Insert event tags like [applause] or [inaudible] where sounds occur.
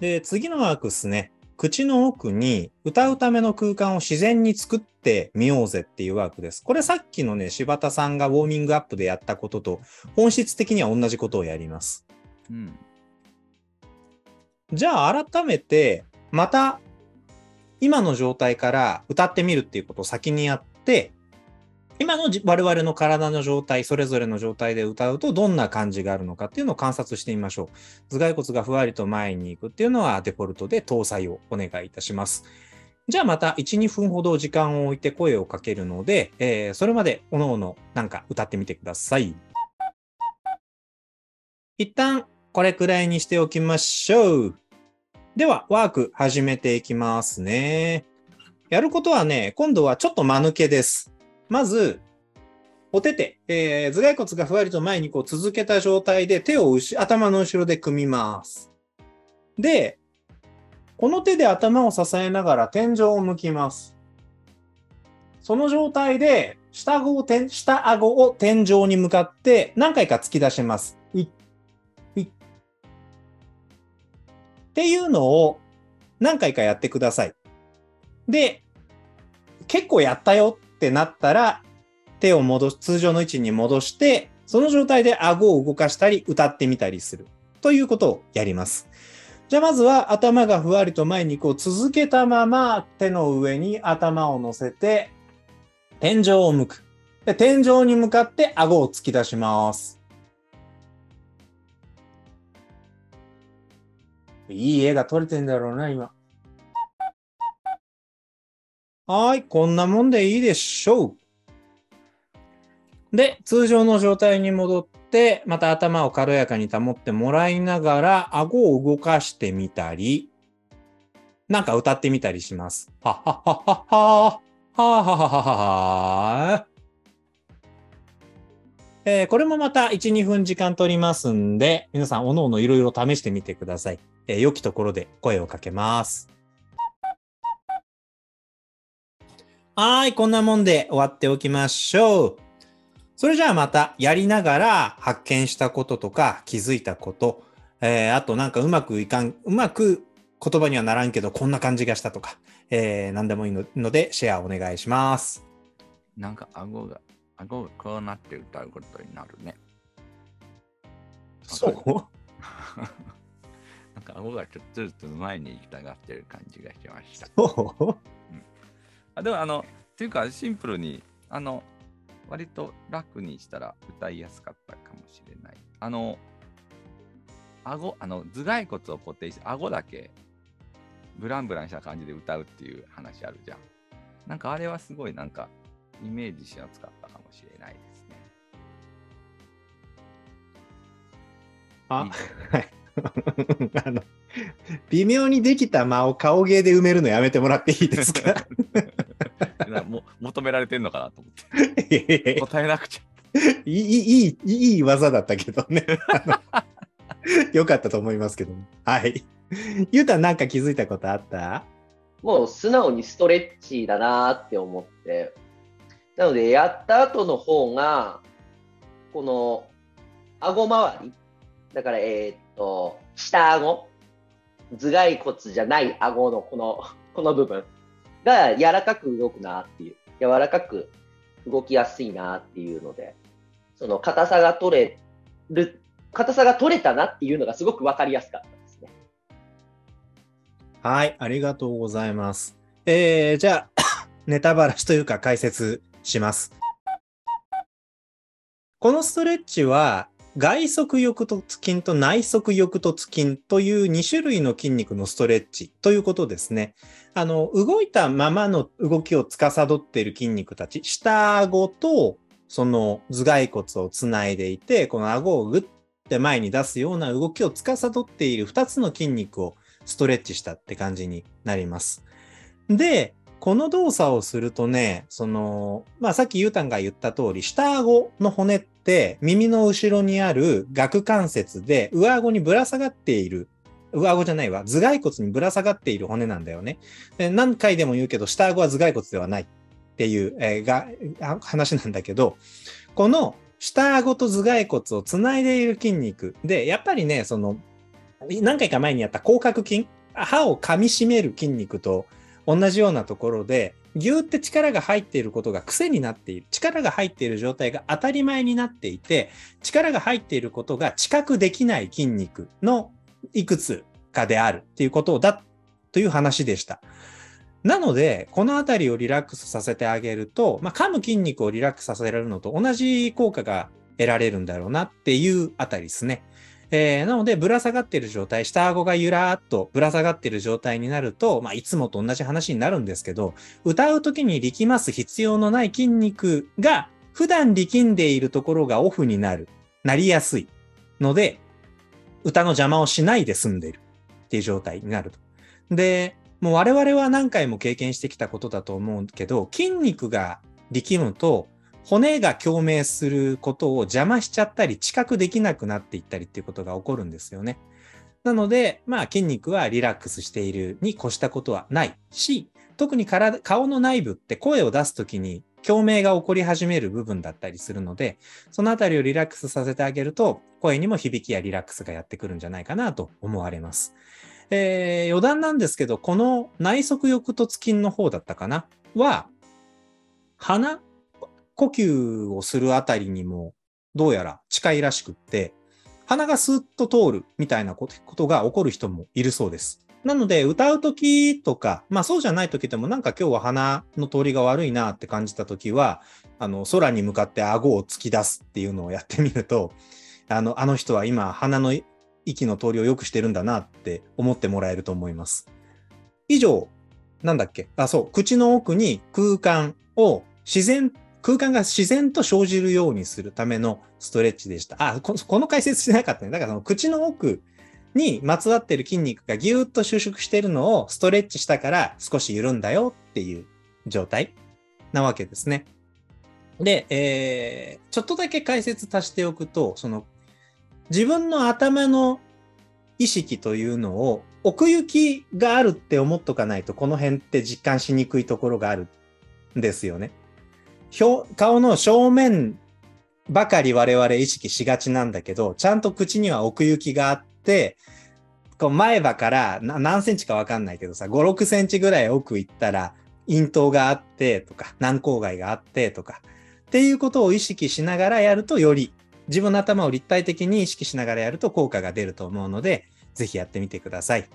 で、次のワークですね。口の奥に歌うための空間を自然に作ってみようぜっていうワークです。これさっきのね、柴田さんがウォーミングアップでやったことと本質的には同じことをやります。うん。じゃあ改めて、また今の状態から歌ってみるっていうことを先にやって、今の我々の体の状態、それぞれの状態で歌うとどんな感じがあるのかっていうのを観察してみましょう。頭蓋骨がふわりと前に行くっていうのはデフォルトで搭載をお願いいたします。じゃあまた1、2分ほど時間を置いて声をかけるので、えーそれまでおのおのなんか歌ってみてください。一旦これくらいにしておきましょう。では、ワーク始めていきますね。やることはね、今度はちょっと間抜けです。まず、お手手、えー頭蓋骨がふわりと前にこう続けた状態で手を後頭の後ろで組みます。で、この手で頭を支えながら天井を向きます。その状態で下顎を天下顎を天井に向かって何回か突き出します。いっいっっていうのを何回かやってください。で、結構やったよってなったら、手を戻す、通常の位置に戻して、その状態で顎を動かしたり、歌ってみたりする。ということをやります。じゃあまずは頭がふわりと前にこう続けたまま手の上に頭を乗せて天井を向く。で天井に向かって顎を突き出します。いい絵が撮れてんだろうな、今。はい、こんなもんでいいでしょう。で、通常の状態に戻って、また頭を軽やかに保ってもらいながら、顎を動かしてみたり、なんか歌ってみたりします。はっはっはっはっは。はーははははは。えこれもまた1、2分時間取りますんで、皆さん、おのおのいろいろ試してみてください。えー良きところで声をかけます。はーい、こんなもんで終わっておきましょう。それじゃあまたやりながら発見したこととか気づいたこと、えーあとなんかうまくいかん、うまく言葉にはならんけどこんな感じがしたとか、えー何でもいいののでシェアお願いします。なんか顎が、顎がこうなって歌うことになるね。そう？なんか顎がちょっとずつ前に行きたがってる感じがしました。そう？あでもあの、っていうかシンプルに、あの、割と楽にしたら歌いやすかったかもしれない。あの、顎、あの、頭蓋骨を固定して、顎だけブランブランした感じで歌うっていう話あるじゃん。なんかあれはすごいなんかイメージしやすかったかもしれないですね。あいい、はい。[laughs] あの、微妙にできた間を顔芸で埋めるのやめてもらっていいですか？[laughs] 求められてんのかなと思って。答えなくちゃ。いい、いい、いい技だったけどね。よ [laughs] かったと思いますけども。はい。ゆうたんなんか気づいたことあった？もう素直にストレッチだなって思って。なので、やった後の方が、この、顎周り、だから、えーっと、下顎、頭蓋骨じゃない顎のこの、この部分が柔らかく動くなっていう、柔らかく動きやすいなっていうので、その硬さが取れる、硬さが取れたなっていうのがすごくわかりやすかったですね。はい、ありがとうございます。えー、じゃあ、[coughs] ネタバラシというか解説します。このストレッチは、外側翼突筋と内側翼突筋という2種類の筋肉のストレッチということですね。あの、動いたままの動きを司っている筋肉たち、下顎とその頭蓋骨をつないでいて、この顎をグッて前に出すような動きを司っている2つの筋肉をストレッチしたって感じになります。で、この動作をするとね、その、まあさっきゆうたんが言った通り、下顎の骨って耳の後ろにある顎関節で上顎にぶら下がっている、上顎じゃないわ、頭蓋骨にぶら下がっている骨なんだよね。で何回でも言うけど、下顎は頭蓋骨ではない。っていう、えーが話なんだけど、この下顎と頭蓋骨をつないでいる筋肉。で、やっぱりね、その、何回か前にやった口角筋、歯を噛み締める筋肉と同じようなところで、ぎゅーって力が入っていることが癖になっている。力が入っている状態が当たり前になっていて、力が入っていることが知覚できない筋肉のいくつかであるっていうことだという話でした。なので、このあたりをリラックスさせてあげると、まあ、噛む筋肉をリラックスさせられるのと同じ効果が得られるんだろうなっていうあたりですね。えー、なので、ぶら下がってる状態、下顎がゆらーっとぶら下がってる状態になると、まあ、いつもと同じ話になるんですけど、歌う時に力ます必要のない筋肉が、普段力んでいるところがオフになる、なりやすい。ので、歌の邪魔をしないで済んでる。っていう状態になると。で、もう我々は何回も経験してきたことだと思うけど、筋肉が力むと、骨が共鳴することを邪魔しちゃったり、知覚できなくなっていったりっていうことが起こるんですよね。なので、まあ筋肉はリラックスしているに越したことはないし、特に体顔の内部って声を出すときに共鳴が起こり始める部分だったりするので、そのあたりをリラックスさせてあげると、声にも響きやリラックスがやってくるんじゃないかなと思われます。えー、余談なんですけど、この内側翼突筋の方だったかな？は、鼻呼吸をするあたりにもどうやら近いらしくって、鼻がスーッと通るみたいなことが起こる人もいるそうです。なので、歌うときとか、まあそうじゃないときでもなんか今日は鼻の通りが悪いなって感じたときは、あの、空に向かって顎を突き出すっていうのをやってみると、[laughs] あの、あの人は今鼻の息の通りを良くしてるんだなって思ってもらえると思います。以上、なんだっけ？あ、そう、口の奥に空間を自然空間が自然と生じるようにするためのストレッチでした。あ、この解説してなかったね。だからその口の奥にまつわってる筋肉がぎゅーっと収縮してるのをストレッチしたから少し緩んだよっていう状態なわけですね。で、えー、ちょっとだけ解説足しておくと、その自分の頭の意識というのを奥行きがあるって思っとかないとこの辺って実感しにくいところがあるんですよね。顔の正面ばかり我々意識しがちなんだけど、ちゃんと口には奥行きがあって、こう前歯から何センチかわかんないけどさ、5、6センチぐらい奥行ったら、咽頭があってとか、軟口蓋があってとか、っていうことを意識しながらやるとより自分の頭を立体的に意識しながらやると効果が出ると思うので、ぜひやってみてください。